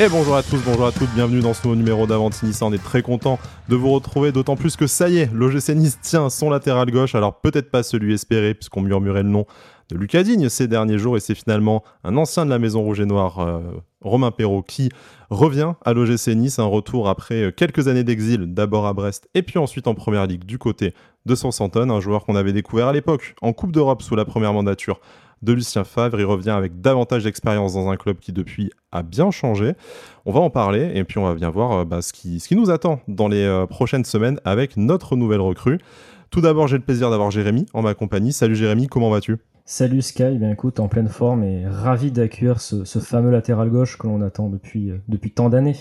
Et bonjour à tous, bonjour à toutes, bienvenue dans ce nouveau numéro d'Avantini. On est très content de vous retrouver, d'autant plus que ça y est, l'OGC Nice tient son latéral gauche. Alors peut-être pas celui espéré, puisqu'on murmurait le nom de Lucas Digne ces derniers jours, et c'est finalement un ancien de la Maison Rouge et Noire, euh, Romain Perrault, qui revient à l'OGC Nice. Un retour après euh, quelques années d'exil, d'abord à Brest, et puis ensuite en Première Ligue du côté de Southampton, un joueur qu'on avait découvert à l'époque en Coupe d'Europe sous la première mandature de Lucien Favre. Il revient avec davantage d'expérience dans un club qui depuis a bien changé. On va en parler et puis on va bien voir euh, bah, ce, qui, nous attend dans les euh, prochaines semaines avec notre nouvelle recrue. Tout d'abord, j'ai le plaisir d'avoir Jérémy en ma compagnie. Salut Jérémy, comment vas-tu? Salut Sky, bien écoute, en pleine forme et ravi d'accueillir ce, ce, fameux latéral gauche que l'on attend depuis, euh, depuis tant d'années.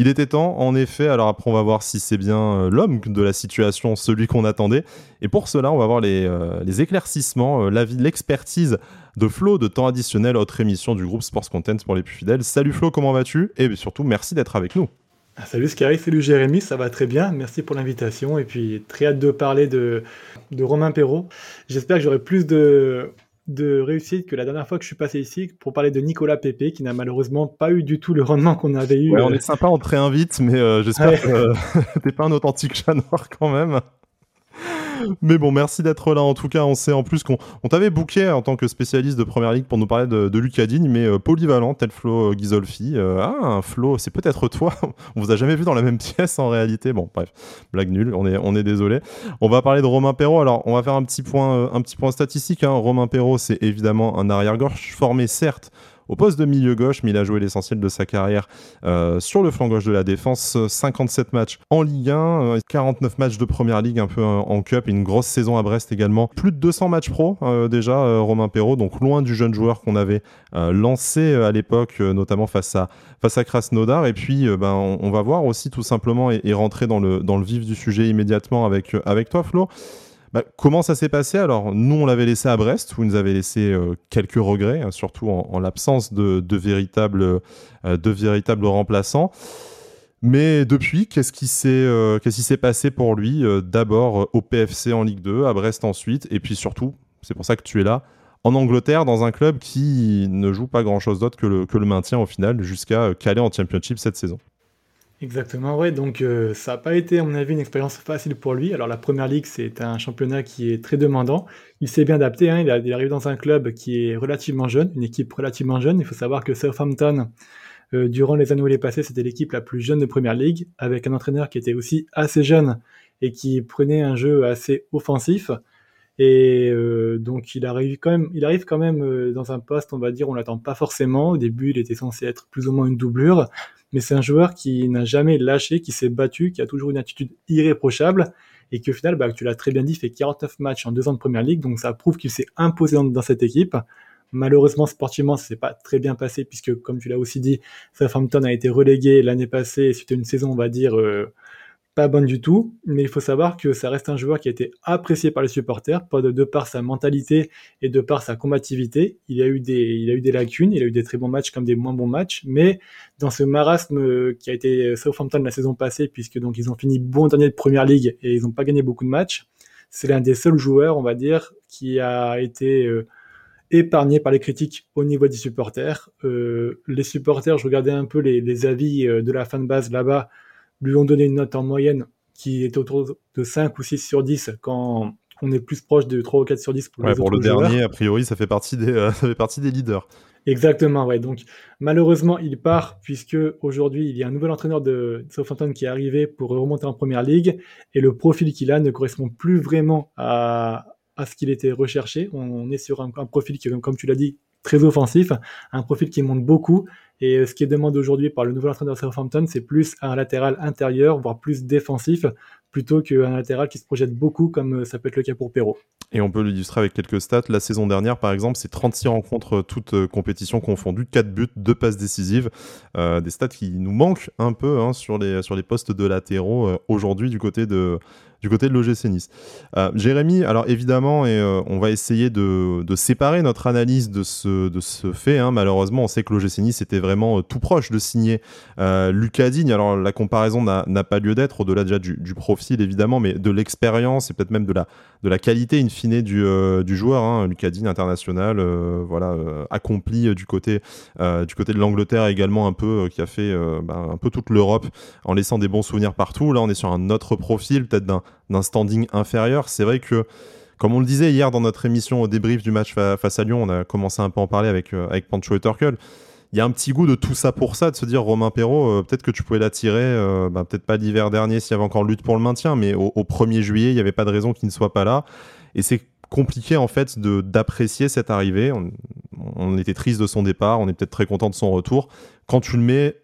Il était temps, en effet. Alors après, on va voir si c'est bien euh, l'homme de la situation, celui qu'on attendait. Et pour cela, on va voir les, euh, éclaircissements, euh, l'avis, l'expertise de Flo de temps additionnel, autre émission du groupe Sports Content pour les plus fidèles. Salut Flo, comment vas-tu? Et surtout, merci d'être avec nous. Ah, salut Sky, salut Jérémy, ça va très bien, merci pour l'invitation et puis très hâte de parler de, de Romain Perrault. J'espère que j'aurai plus de, de réussite que la dernière fois que je suis passé ici pour parler de Nicolas Pépé, qui n'a malheureusement pas eu du tout le rendement qu'on avait eu. Ouais, on est sympa, on te réinvite, mais euh, j'espère que t'es pas un authentique chat noir quand même. Mais bon, merci d'être là. En tout cas, on sait en plus qu'on t'avait booké en tant que spécialiste de première ligue pour nous parler de, de Lucas Digne, mais euh, polyvalent, tel Flo euh, Ghisolfi. Euh, ah, un Flo, c'est peut-être toi. on vous a jamais vu dans la même pièce en réalité. Bon, bref, blague nulle. On est, on est désolé. On va parler de Romain Perrault. Alors, on va faire un petit point, point statistique. Hein. Romain Perrault, c'est évidemment un arrière-gauche formé, certes, au poste de milieu gauche, mais il a joué l'essentiel de sa carrière euh, sur le flanc gauche de la défense. 57 matchs en Ligue 1, 49 euh, matchs de Première Ligue un peu en Cup, une grosse saison à Brest également. Plus de 200 matchs pro euh, déjà, Romain Perrault, donc loin du jeune joueur qu'on avait lancé à l'époque, notamment face à, Krasnodar. Et puis, ben, on, va voir aussi tout simplement et, rentrer dans le, vif du sujet immédiatement avec toi, Flo. Bah, comment ça s'est passé? Alors, nous, on l'avait laissé à Brest, il nous avait laissé euh, quelques regrets, hein, surtout en, l'absence de, véritables, euh, remplaçants. Mais depuis, qu'est-ce qui s'est euh, qu'est-ce qui passé pour lui? D'abord au PFC en Ligue 2, à Brest ensuite, et puis surtout, c'est pour ça que tu es là, en Angleterre, dans un club qui ne joue pas grand-chose d'autre que le, que le maintien au final, jusqu'à caler en Championship cette saison. Exactement, ouais. Donc euh, ça n'a pas été, à mon avis, une expérience facile pour lui. Alors la première ligue, c'est un championnat qui est très demandant. Il s'est bien adapté. Hein. Il, arrive dans un club qui est relativement jeune, une équipe relativement jeune. Il faut savoir que Southampton, euh, durant les années où il est passé, c'était l'équipe la plus jeune de première ligue, avec un entraîneur qui était aussi assez jeune et qui prenait un jeu assez offensif. Et euh, donc il arrive quand même, il arrive quand même euh, dans un poste, on va dire, on l'attend pas forcément. Au début, il était censé être plus ou moins une doublure, mais c'est un joueur qui n'a jamais lâché, qui s'est battu, qui a toujours une attitude irréprochable, et qui au final, bah, tu l'as très bien dit, fait 49 matchs en deux ans de première ligue, donc ça prouve qu'il s'est imposé dans, cette équipe. Malheureusement, sportivement, ça s'est pas très bien passé, puisque comme tu l'as aussi dit, Southampton a été relégué l'année passée, c'était une saison, on va dire, euh, pas bonne du tout, mais il faut savoir que ça reste un joueur qui a été apprécié par les supporters, pas de, par sa mentalité et de par sa combativité. Il a eu des, il a eu des lacunes, il a eu des très bons matchs comme des moins bons matchs, mais dans ce marasme qui a été Southampton la saison passée, puisque donc ils ont fini bon dernier de première ligue et ils n'ont pas gagné beaucoup de matchs, c'est l'un des seuls joueurs, on va dire, qui a été euh, épargné par les critiques au niveau des supporters. Euh, les supporters, je regardais un peu les, les avis euh, de la fanbase là-bas lui ont donné une note en moyenne qui est autour de 5 ou 6 sur 10 quand on est plus proche de 3 ou 4 sur 10 pour, pour le dernier, a priori, ça fait partie des, euh, ça fait partie des leaders. Exactement, ouais. Donc, malheureusement, il part puisque aujourd'hui, il y a un nouvel entraîneur de Southampton qui est arrivé pour remonter en première ligue et le profil qu'il a ne correspond plus vraiment à, à ce qu'il était recherché. On est sur un, un profil qui, comme tu l'as dit, très offensif, un profil qui monte beaucoup et euh, ce qui est demandé aujourd'hui par le nouvel entraîneur Southampton, c'est plus un latéral intérieur, voire plus défensif, plutôt qu'un latéral qui se projette beaucoup, comme euh, ça peut être le cas pour Perrault. Et on peut l'illustrer avec quelques stats. La saison dernière, par exemple, c'est 36 rencontres euh, toutes compétitions confondues, 4 buts, 2 passes décisives. des stats qui nous manquent un peu hein, sur, les, sur les postes de latéraux aujourd'hui du côté de, du côté de l'OGC Nice. Euh, Jérémy, alors évidemment, euh, on va essayer de, séparer notre analyse de ce, fait. Hein. Malheureusement, on sait que l'OGC Nice était vraiment euh, tout proche de signer Lucas Digne. Alors la comparaison n'a pas lieu d'être, au-delà déjà du, profil évidemment, mais de l'expérience et peut-être même de la, qualité in fine du, joueur. Hein. Lucas Digne, international, voilà, accompli du côté, du côté de l'Angleterre également un peu, qui a fait bah, un peu toute l'Europe en laissant des bons souvenirs partout. Là, on est sur un autre profil, peut-être d'un d'un standing inférieur. C'est vrai que, comme on le disait hier dans notre émission au débrief du match face à Lyon, on a commencé un peu à en parler avec, euh, avec Pancho et Turkel. Il y a un petit goût de tout ça pour ça, de se dire Romain Perrault, euh, peut-être que tu pouvais l'attirer, euh, bah, peut-être pas l'hiver dernier s'il y avait encore lutte pour le maintien, mais au, 1er juillet, il n'y avait pas de raison qu'il ne soit pas là. Et c'est compliqué en fait d'apprécier cette arrivée. On, était triste de son départ, on est peut-être très content de son retour. Quand tu le mets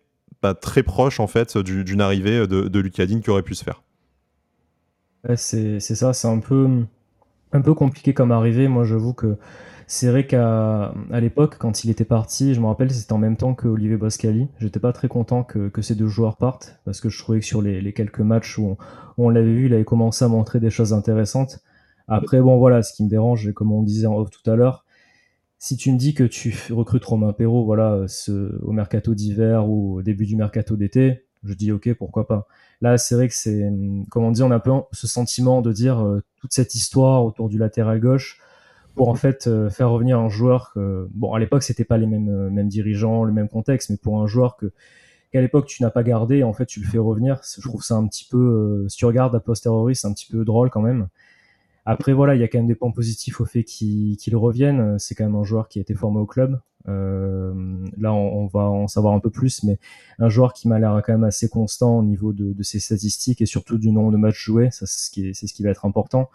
bah, très proche en fait d'une arrivée de Lucadine qui aurait pu se faire c'est ça, c'est un peu, un peu compliqué comme arrivée. Moi, j'avoue que c'est vrai qu'à à, l'époque, quand il était parti, je me rappelle, c'était en même temps que Olivier Boscali. J'étais pas très content que, ces deux joueurs partent parce que je trouvais que sur les, quelques matchs où on, l'avait vu, il avait commencé à montrer des choses intéressantes. Après, bon, voilà, ce qui me dérange, comme on disait en off tout à l'heure, si tu me dis que tu recrutes Romain Perrault, voilà, au mercato d'hiver ou au début du mercato d'été, je dis ok, pourquoi pas. Là, c'est vrai que c'est, comme on dit, on a un peu ce sentiment de dire euh, toute cette histoire autour du latéral gauche pour en fait euh, faire revenir un joueur que, bon, à l'époque, c'était pas les mêmes, euh, mêmes dirigeants, le même contexte, mais pour un joueur que, qu'à l'époque tu n'as pas gardé, en fait, tu le fais revenir. Je trouve ça un petit peu, si tu regardes a posteriori, c'est un petit peu drôle quand même. Après, voilà, il y a quand même des points positifs au fait qu'il revienne. C'est quand même un joueur qui a été formé au club. Euh, là, on, va en savoir un peu plus, mais un joueur qui m'a l'air quand même assez constant au niveau de, ses statistiques et surtout du nombre de matchs joués, c'est ce qui, va être important.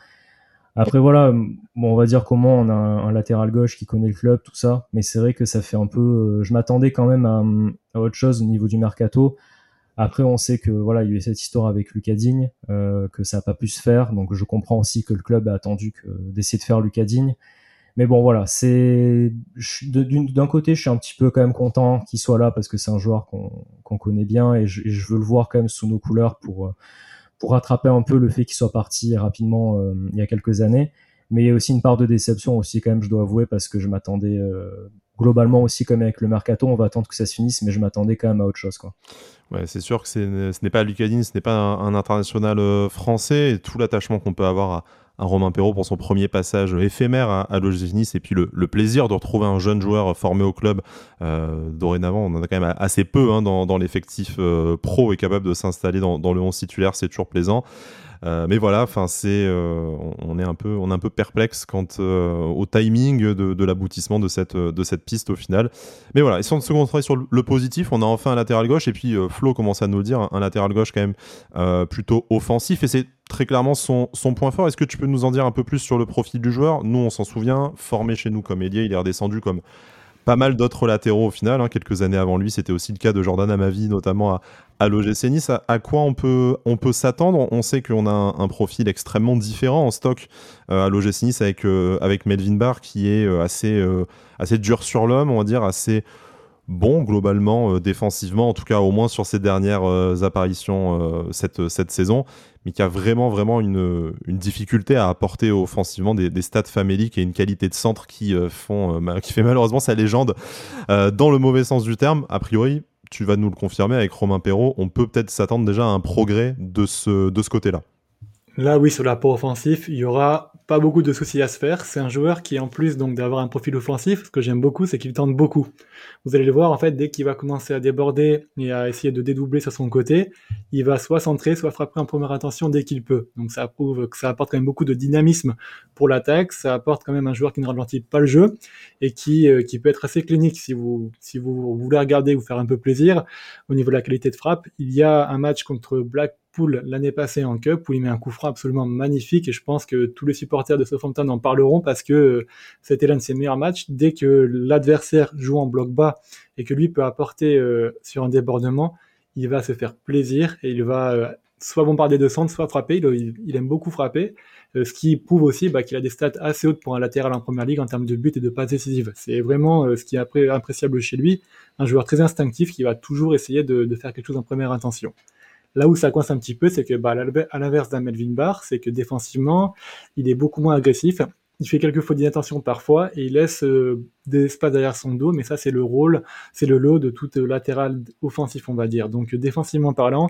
Après voilà, on va dire comment on a un, latéral gauche qui connaît le club, tout ça, mais c'est vrai que ça fait un peu. Euh, je m'attendais quand même à, autre chose au niveau du mercato. Après, on sait que voilà, il y a eu cette histoire avec Lucas Digne, euh, que ça n'a pas pu se faire, donc je comprends aussi que le club a attendu d'essayer de faire Lucas Digne. Mais bon, voilà, c'est d'un côté, je suis un petit peu quand même content qu'il soit là parce que c'est un joueur qu'on connaît bien et je, veux le voir quand même sous nos couleurs pour pour rattraper un peu le fait qu'il soit parti rapidement euh, il y a quelques années. Mais il y a aussi une part de déception aussi quand même, je dois avouer, parce que je m'attendais euh, globalement aussi comme avec le mercato, on va attendre que ça se finisse, mais je m'attendais quand même à autre chose, quoi. Ouais, c'est sûr que ce n'est pas Lucadine, ce n'est pas un, international euh, français et tout l'attachement qu'on peut avoir à, Romain Perrault pour son premier passage éphémère à, à et puis le, plaisir de retrouver un jeune joueur formé au club. Euh, dorénavant, on en a quand même assez peu hein, dans, l'effectif euh, pro et capable de s'installer dans, dans, le 11 titulaire, c'est toujours plaisant. Euh, mais voilà, enfin c'est, euh, on est un peu, on est un peu perplexe quant euh, au timing de, l'aboutissement de cette, de cette piste au final. Mais voilà, essayons de se concentrer sur le positif. On a enfin un latéral gauche et puis Flo commence à nous dire, un latéral gauche quand même plutôt offensif et c'est très clairement son, son point fort. Est-ce que tu peux nous en dire un peu plus sur le profil du joueur? Nous, on s'en souvient, formé chez nous comme ailier, il est redescendu comme pas mal d'autres latéraux au final. Hein. Quelques années avant lui, c'était aussi le cas de Jordan Amavi, notamment à, à l'OGC Nice. À, quoi on peut, on peut s'attendre? On sait qu'on a un, profil extrêmement différent en stock euh, à l'OGC Nice avec, euh, avec Melvin Barr qui est euh, assez, assez dur sur l'homme, on va dire, assez bon globalement défensivement, en tout cas au moins sur ses dernières apparitions cette, cette saison, mais qui a vraiment vraiment une, une difficulté à apporter offensivement des, des, stats faméliques et une qualité de centre qui, font, qui fait malheureusement sa légende dans le mauvais sens du terme. A priori, tu vas nous le confirmer avec Romain Perrault, on peut peut-être s'attendre déjà à un progrès de ce, de ce côté-là. Là, oui, sur l'apport offensif, il y aura pas beaucoup de soucis à se faire. C'est un joueur qui, en plus donc d'avoir un profil offensif, ce que j'aime beaucoup, c'est qu'il tente beaucoup. Vous allez le voir, en fait, dès qu'il va commencer à déborder et à essayer de dédoubler sur son côté, il va soit centrer, soit frapper en première intention dès qu'il peut. Donc ça prouve que ça apporte quand même beaucoup de dynamisme pour l'attaque. Ça apporte quand même un joueur qui ne ralentit pas le jeu et qui, euh, qui peut être assez clinique si vous, si vous voulez regarder, vous faire un peu plaisir au niveau de la qualité de frappe. Il y a un match contre Black Pool l'année passée en Cup où il met un coup franc absolument magnifique et je pense que tous les supporters de Southampton en parleront parce que euh, c'était l'un de ses meilleurs matchs. Dès que l'adversaire joue en bloc bas et que lui peut apporter euh, sur un débordement, il va se faire plaisir et il va euh, soit bombarder de centre, soit frapper. Il, aime beaucoup frapper, ce qui prouve aussi bah, qu'il a des stats assez hautes pour un latéral en première ligue en termes de but et de passes décisives. C'est vraiment ce qui est appréciable chez lui, un joueur très instinctif qui va toujours essayer de, de faire quelque chose en première intention. Là où ça coince un petit peu, c'est que bah, à l'inverse d'un Melvin Barr, c'est que défensivement, il est beaucoup moins agressif. Il fait quelques fautes d'inattention parfois et il laisse euh, des espaces derrière son dos, mais ça c'est le rôle, c'est le lot de tout latéral offensif, on va dire. Donc défensivement parlant,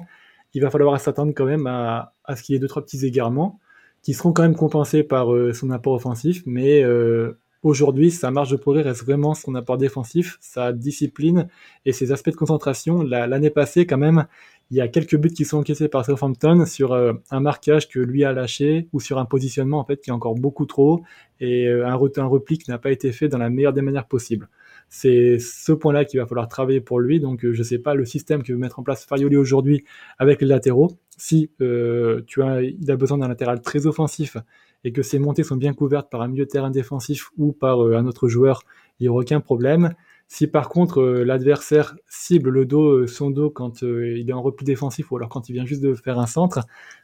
il va falloir s'attendre quand même à, ce qu'il y ait deux trois petits égarements qui seront quand même compensés par euh, son apport offensif, mais euh, aujourd'hui sa marge de progrès reste vraiment son apport défensif, sa discipline et ses aspects de concentration. L'année passée quand même, il y a quelques buts qui sont encaissés par Southampton sur euh, un marquage que lui a lâché ou sur un positionnement en qui est encore beaucoup trop et euh, un, un repli qui n'a pas été fait dans la meilleure des manières possibles. C'est ce point-là qu'il va falloir travailler pour lui. Donc euh, je ne sais pas le système que veut mettre en place Farioli aujourd'hui avec les latéraux. Si tu as, il a besoin d'un latéral très offensif et que ses montées sont bien couvertes par un milieu de terrain défensif ou par un autre joueur, il n'y aura aucun problème. Si par contre euh, l'adversaire cible le dos, euh, son dos quand euh, il est en repli défensif ou alors quand il vient juste de faire un centre,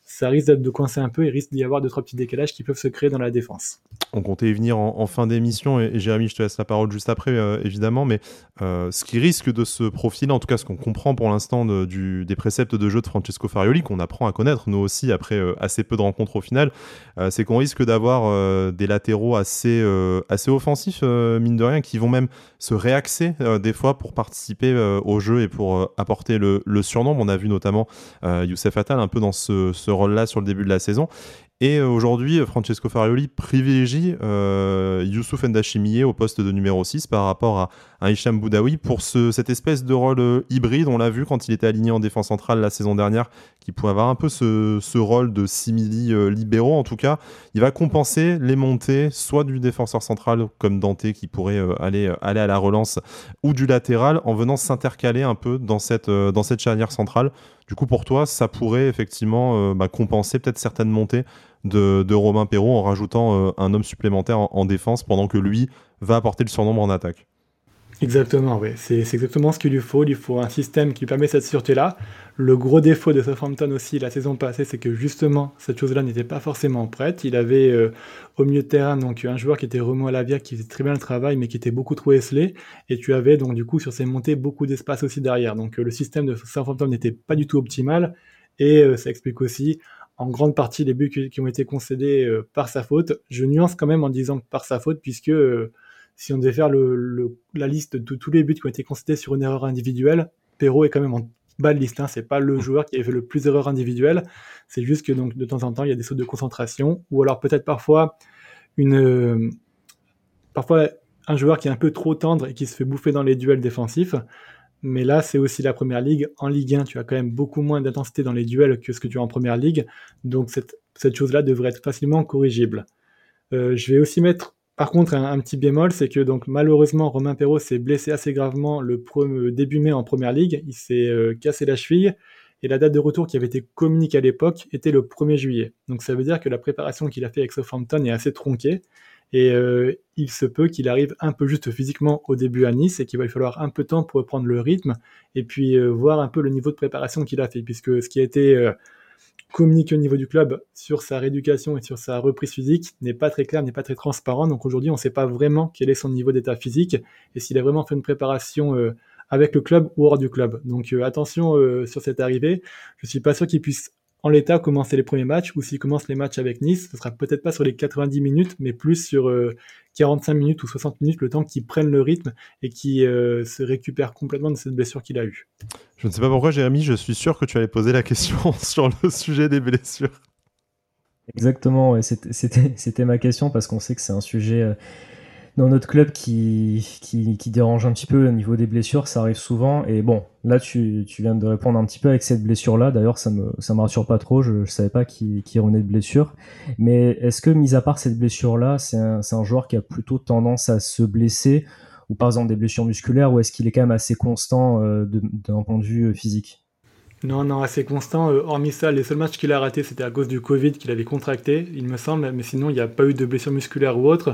ça risque de coincer un peu et risque d'y avoir deux trois petits décalages qui peuvent se créer dans la défense. On comptait y venir en, fin d'émission et, Jérémy, je te laisse la parole juste après évidemment, mais ce qui risque de se profiler, en tout cas ce qu'on comprend pour l'instant des préceptes de jeu de Francesco Farioli, qu'on apprend à connaître nous aussi après assez peu de rencontres au final, c'est qu'on risque d'avoir des latéraux assez, assez offensifs, mine de rien, qui vont même se réaxer des fois pour participer au jeu et pour apporter le, surnombre. On a vu notamment Youssef Attal un peu dans ce, ce rôle-là sur le début de la saison. Et euh, aujourd'hui, Francesco Farioli privilégie euh, Youssouf Ndachimie au poste de numéro 6 par rapport à, à Hicham Boudaoui pour ce, cette espèce de rôle euh, hybride. On l'a vu quand il était aligné en défense centrale la saison dernière, qui pouvait avoir un peu ce, rôle de simili libéraux. En tout cas, il va compenser les montées, soit du défenseur central comme Dante qui pourrait aller, à la relance, ou du latéral en venant s'intercaler un peu dans cette, dans charnière centrale. Du coup, pour toi, ça pourrait effectivement bah, compenser peut-être certaines montées de, Romain Perrault en rajoutant euh, un homme supplémentaire en, défense pendant que lui va apporter le surnombre en attaque. Exactement, oui. C'est exactement ce qu'il lui faut. Il lui faut un système qui permet cette sûreté-là. Le gros défaut de Southampton aussi la saison passée, c'est que justement, cette chose-là n'était pas forcément prête. Il avait euh, au milieu de terrain donc un joueur qui était Romain Lavia, qui faisait très bien le travail, mais qui était beaucoup trop esselé. Et tu avais donc du coup sur ses montées beaucoup d'espace aussi derrière. Donc euh, le système de Southampton n'était pas du tout optimal. Et ça explique aussi en grande partie les buts qui, ont été concédés euh, par sa faute. Je nuance quand même en disant par sa faute, puisque euh, si on devait faire le, la liste de tous les buts qui ont été concédés sur une erreur individuelle, Perrault est quand même en bas de liste. Hein. C'est pas le mm. joueur qui a fait le plus d'erreurs individuelles. C'est juste que donc de temps en temps il y a des sautes de concentration, ou alors peut-être parfois une euh, parfois un joueur qui est un peu trop tendre et qui se fait bouffer dans les duels défensifs. Mais là, c'est aussi la première ligue. En Ligue 1, tu as quand même beaucoup moins d'intensité dans les duels que ce que tu as en première ligue. Donc, cette, chose-là devrait être facilement corrigible. Euh, je vais aussi mettre, par contre, un, petit bémol c'est que, donc, malheureusement, Romain Perrault s'est blessé assez gravement le début mai en première ligue. Il s'est euh, cassé la cheville. Et la date de retour qui avait été communiquée à l'époque était le 1er juillet. Donc, ça veut dire que la préparation qu'il a fait avec Southampton est assez tronquée. Et euh, il se peut qu'il arrive un peu juste physiquement au début à Nice et qu'il va lui falloir un peu de temps pour reprendre le rythme et puis euh, voir un peu le niveau de préparation qu'il a fait. Puisque ce qui a été euh, communiqué au niveau du club sur sa rééducation et sur sa reprise physique n'est pas très clair, n'est pas très transparent. Donc aujourd'hui, on ne sait pas vraiment quel est son niveau d'état physique et s'il a vraiment fait une préparation avec le club ou hors du club. Donc attention sur cette arrivée. Je suis pas sûr qu'il puisse en l'état commencer les premiers matchs ou s'il commence les matchs avec Nice, ce sera peut-être pas sur les 90 minutes, mais plus sur 45 euh, minutes ou 60 minutes, le temps qu'il prenne le rythme et qu'il euh, se récupère complètement de cette blessure qu'il a eue. Je ne sais pas pourquoi, Jérémy, je suis sûr que tu allais poser la question sur le sujet des blessures. Exactement, c'était ma question parce qu'on sait que c'est un sujet euh, dans notre club qui, qui, dérange un petit peu au niveau des blessures, ça arrive souvent. Et bon, là, tu, tu viens de répondre un petit peu avec cette blessure-là. D'ailleurs, ça me, ça me rassure pas trop. Je, ne savais pas qui, qui de blessure. Mais est-ce que, mis à part cette blessure-là, c'est un, un joueur qui a plutôt tendance à se blesser ou par exemple des blessures musculaires ou est-ce qu'il est quand même assez constant euh, d'un point de vue euh, physique? Non, non, assez constant. Euh, hormis ça, les seuls matchs qu'il a ratés, c'était à cause du Covid qu'il avait contracté, il me semble, mais sinon, il n'y a pas eu de blessure musculaire ou autre.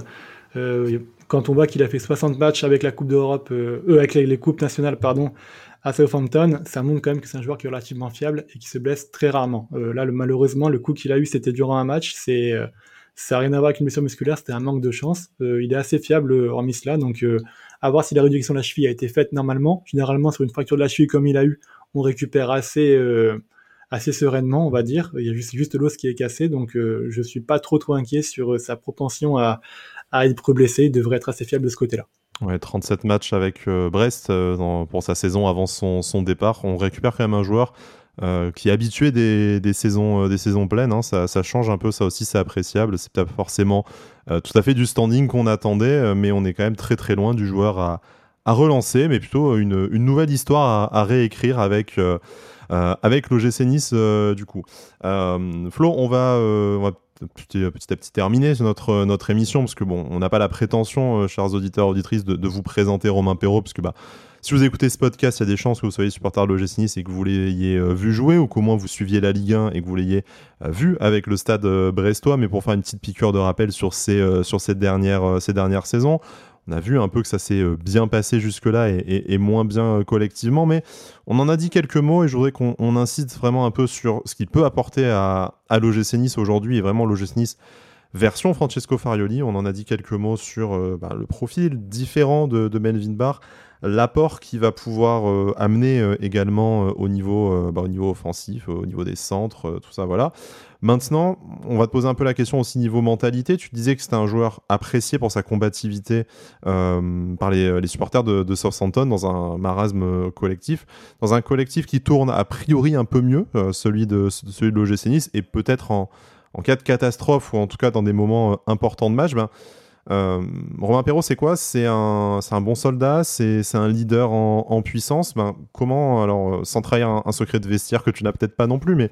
Quand on voit qu'il a fait 60 matchs avec la Coupe d'Europe, euh, euh, avec les, coupes nationales, pardon, à Southampton, ça montre quand même que c'est un joueur qui est relativement fiable et qui se blesse très rarement. là, malheureusement, le coup qu'il a eu, c'était durant un match. C'est ça n'a rien à voir avec une blessure musculaire, c'était un manque de chance. il est assez fiable hormis cela, donc à voir si la réduction de la cheville a été faite normalement. Généralement, sur une fracture de la cheville comme il a eu, on récupère assez assez sereinement, on va dire. Il y a juste, juste l'os qui est cassé, donc euh, je suis pas trop trop inquiet sur sa propension à, à être blessé. Il devrait être assez fiable de ce côté-là. Ouais, 37 matchs avec Brest pour sa saison avant son, départ. On récupère quand même un joueur qui est habitué des, saisons, des saisons pleines. Hein. Ça, change un peu, ça aussi c'est appréciable. C'est pas forcément tout à fait du standing qu'on attendait, mais on est quand même très très loin du joueur à, relancer, mais plutôt une, nouvelle histoire à, réécrire avec, euh, euh, avec l'OGC Nice euh, du coup. Flo, on va petit, petit, à petit terminer notre, notre émission, parce que bon, on n'a pas la prétention, chers auditeurs, auditrices, de, vous présenter Romain Perrault, parce que bah, si vous écoutez ce podcast, il y a des chances que vous soyez supporter de l'OGC Nice et que vous l'ayez vu jouer, ou qu'au moins vous suiviez la Ligue 1 et que vous l'ayez vu avec le stade brestois. Mais pour faire une petite piqûre de rappel sur ces, sur ces dernières saisons, on a vu un peu que ça s'est euh, bien passé jusque-là et, moins bien euh, collectivement, mais on en a dit quelques mots et je voudrais qu'on incite vraiment un peu sur ce qu'il peut apporter à, à l'OGC Nice aujourd'hui et vraiment l'OGC Nice version Francesco Farioli. On en a dit quelques mots sur euh, bah, le profil différent de, de Melvin Barr, l'apport qu'il va pouvoir amener également au, niveau, bah, au niveau offensif, au niveau des centres, tout ça, voilà. Maintenant, on va te poser un peu la question aussi niveau mentalité. Tu disais que c'était un joueur apprécié pour sa combativité euh, par les, supporters de, de, Southampton dans un marasme collectif, dans un collectif qui tourne a priori un peu mieux, euh, celui de, celui de l'OGC Nice, et peut-être en, cas de catastrophe ou en tout cas dans des moments euh, importants de match, ben, Romain Perrault, c'est quoi? C'est un, un, bon soldat, c'est un leader en, puissance. Ben, comment, alors, sans trahir un, secret de vestiaire que tu n'as peut-être pas non plus, mais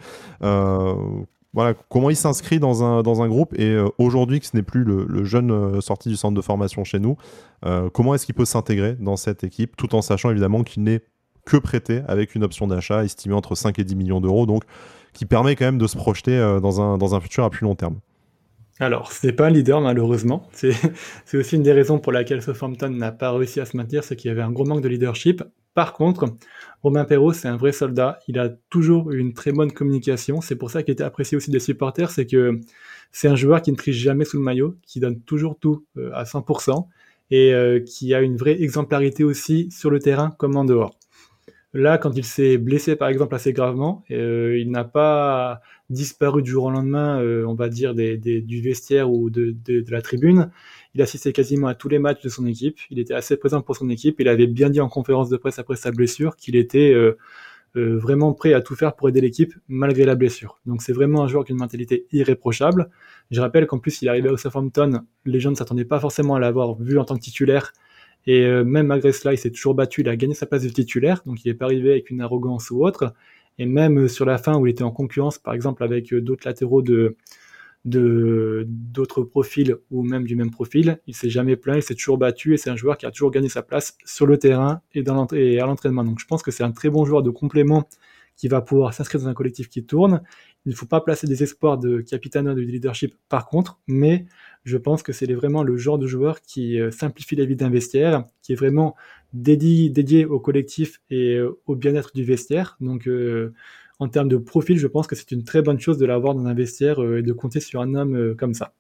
voilà, comment il s'inscrit dans un, dans un groupe? Et euh, aujourd'hui que ce n'est plus le, jeune euh, sorti du centre de formation chez nous, euh, comment est-ce qu'il peut s'intégrer dans cette équipe tout en sachant évidemment qu'il n'est que prêté avec une option d'achat estimée entre 5 et 10 millions d'euros, donc qui permet quand même de se projeter dans, un, dans un futur à plus long terme. Alors, c'est pas un leader malheureusement. C'est aussi une des raisons pour laquelle Southampton n'a pas réussi à se maintenir, c'est qu'il y avait un gros manque de leadership. Par contre, Romain Perrault, c'est un vrai soldat. Il a toujours eu une très bonne communication. C'est pour ça qu'il était apprécié aussi des supporters. C'est que c'est un joueur qui ne triche jamais sous le maillot, qui donne toujours tout euh, à 100% et euh, qui a une vraie exemplarité aussi sur le terrain comme en dehors. Là, quand il s'est blessé, par exemple, assez gravement, euh, il n'a pas disparu du jour au lendemain, on va dire, du vestiaire ou de, de, la tribune. Il assistait quasiment à tous les matchs de son équipe. Il était assez présent pour son équipe. Il avait bien dit en conférence de presse après sa blessure qu'il était euh, euh, vraiment prêt à tout faire pour aider l'équipe malgré la blessure. Donc c'est vraiment un joueur qui a une mentalité irréprochable. Je rappelle qu'en plus il arrivait au Southampton, les gens ne s'attendaient pas forcément à l'avoir vu en tant que titulaire. Et euh, même malgré cela, il s'est toujours battu, il a gagné sa place de titulaire, donc il n'est pas arrivé avec une arrogance ou autre. Et même sur la fin où il était en concurrence, par exemple avec d'autres latéraux de, d'autres profils ou même du même profil. Il s'est jamais plaint, il s'est toujours battu et c'est un joueur qui a toujours gagné sa place sur le terrain et à l'entraînement. Donc je pense que c'est un très bon joueur de complément qui va pouvoir s'inscrire dans un collectif qui tourne. Il ne faut pas placer des espoirs de capitaine ou de leadership par contre, mais je pense que c'est vraiment le genre de joueur qui euh, simplifie la vie d'un vestiaire, qui est vraiment dédié, dédié au collectif et euh, au bien-être du vestiaire. Donc euh, en termes de profil, je pense que c'est une très bonne chose de l'avoir dans un vestiaire euh, et de compter sur un homme comme ça.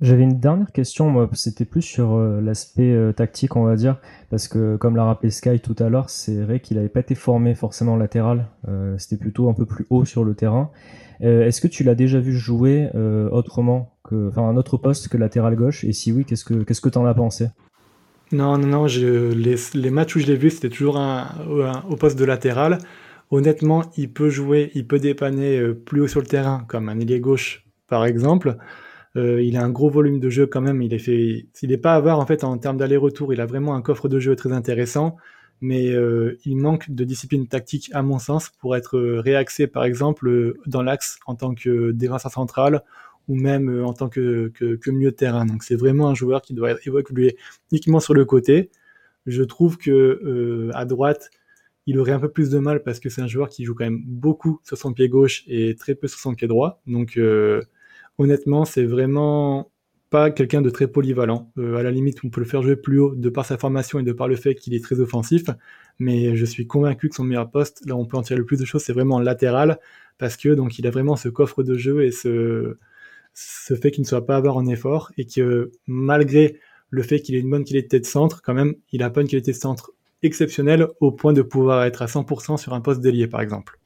J'avais une dernière question, moi, c'était plus sur euh, l'aspect tactique, on va dire, parce que comme l'a rappelé Sky tout à l'heure, c'est vrai qu'il n'avait pas été formé forcément latéral, c'était plutôt un peu plus haut sur le terrain. Est-ce que tu l'as déjà vu jouer autrement, enfin un autre poste que latéral gauche? Et si oui, qu'est-ce que qu'est-ce que t'en as pensé? Non, non, non, les, matchs où je l'ai vu, c'était toujours au poste de latéral. Honnêtement, il peut jouer, il peut dépanner euh, plus haut sur le terrain, comme un ailier gauche, par exemple. Euh, il a un gros volume de jeu quand même. Il est fait, il n'est pas avoir en fait en termes d'aller-retour. Il a vraiment un coffre de jeu très intéressant, mais euh, il manque de discipline tactique à mon sens pour être réaxé, par exemple, dans l'axe en tant que défenseur central ou même euh, en tant que, milieu de terrain. Donc c'est vraiment un joueur qui doit évoluer uniquement sur le côté. Je trouve que euh, à droite, il aurait un peu plus de mal parce que c'est un joueur qui joue quand même beaucoup sur son pied gauche et très peu sur son pied droit. Donc euh, honnêtement, c'est vraiment pas quelqu'un de très polyvalent. à la limite, on peut le faire jouer plus haut de par sa formation et de par le fait qu'il est très offensif. Mais je suis convaincu que son meilleur poste, là on peut en tirer le plus de choses, c'est vraiment latéral parce que donc il a vraiment ce coffre de jeu et ce ce fait qu'il ne soit pas avoir en effort et que malgré le fait qu'il ait une bonne qualité de centre, quand même, il n'a pas une qualité de centre exceptionnel au point de pouvoir être à 100% sur un poste d'ailier, par exemple.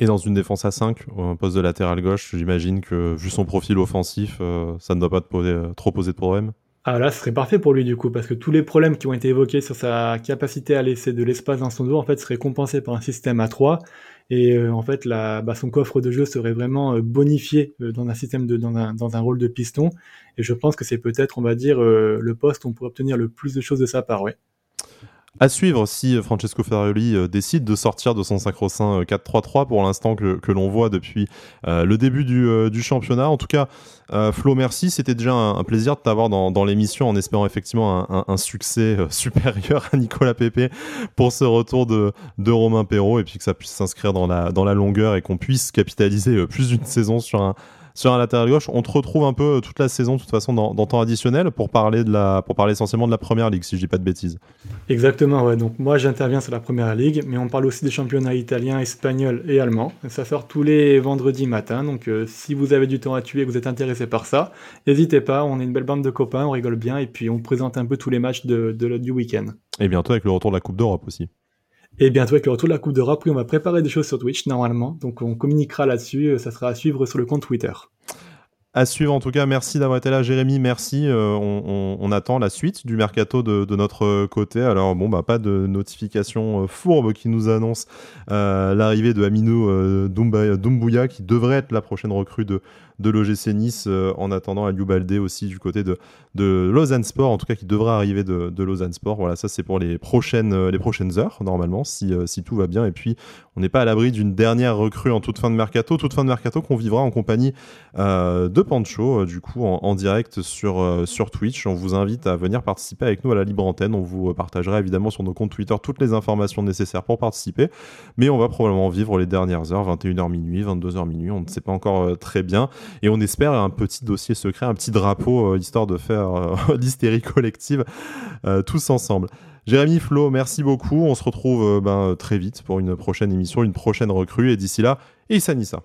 Et dans une défense à 5, un poste de latéral gauche, j'imagine que vu son profil offensif, euh, ça ne doit pas euh, trop poser de problème. Ah là, ce serait parfait pour lui du coup, parce que tous les problèmes qui ont été évoqués sur sa capacité à laisser de l'espace dans son dos, en fait, seraient compensés par un système à 3. Et euh, en fait, bah, son coffre de jeu serait vraiment bonifié dans un système de, dans un, dans un rôle de piston. Et je pense que c'est peut-être, on va dire, le poste où on pourrait obtenir le plus de choses de sa part, ouais. À suivre si Francesco Ferrari euh, décide de sortir de son sacro-saint 4-3-3 euh, pour l'instant que, l'on voit depuis euh, le début du, championnat. En tout cas, Flo, merci. C'était déjà un, plaisir de t'avoir dans, l'émission en espérant effectivement un, succès supérieur à Nicolas Pepe pour ce retour de, Romain Perrault et puis que ça puisse s'inscrire dans la longueur et qu'on puisse capitaliser plus d'une saison sur un, sur un latéral gauche. On te retrouve un peu toute la saison, de toute façon, dans, temps additionnel pour parler, de la, pour parler essentiellement de la première ligue, si je dis pas de bêtises. Exactement, ouais. Donc moi, j'interviens sur la première ligue, mais on parle aussi des championnats italiens, espagnols et allemands. Ça sort tous les vendredis matin. Donc euh, si vous avez du temps à tuer et que vous êtes intéressé par ça, n'hésitez pas. On est une belle bande de copains, on rigole bien et puis on présente un peu tous les matchs de, du week-end. Et bientôt avec le retour de la Coupe d'Europe aussi. Et bientôt avec le retour de la Coupe d'Europe, oui, on va préparer des choses sur Twitch normalement. Donc on communiquera là-dessus. Euh, ça sera à suivre sur le compte Twitter. À suivre en tout cas, merci d'avoir été là Jérémy, merci. Euh, on, attend la suite du mercato de, notre côté. Alors bon, bah pas de notification euh, fourbe qui nous annonce euh, l'arrivée de Aminou Doumbouya qui devrait être la prochaine recrue de, de l'OGC Nice euh, en attendant Aliou Baldé aussi du côté de, Lausanne Sport, en tout cas qui devra arriver de, Lausanne Sport. Voilà, ça c'est pour les prochaines, euh, heures normalement, si, euh, si tout va bien. Et puis on n'est pas à l'abri d'une dernière recrue en toute fin de mercato, toute fin de mercato qu'on vivra en compagnie de Pancho, du coup en, direct sur, sur Twitch. On vous invite à venir participer avec nous à la libre antenne. On vous partagera évidemment sur nos comptes Twitter toutes les informations nécessaires pour participer. Mais on va probablement vivre les dernières heures, 21h minuit, 22h minuit, on ne sait pas encore très bien. Et on espère un petit dossier secret, un petit drapeau, euh, histoire de faire euh, l'hystérie collective euh, tous ensemble. Jérémy Flo, merci beaucoup. On se retrouve ben, très vite pour une prochaine émission, une prochaine recrue. Et d'ici là, Issa Nissa.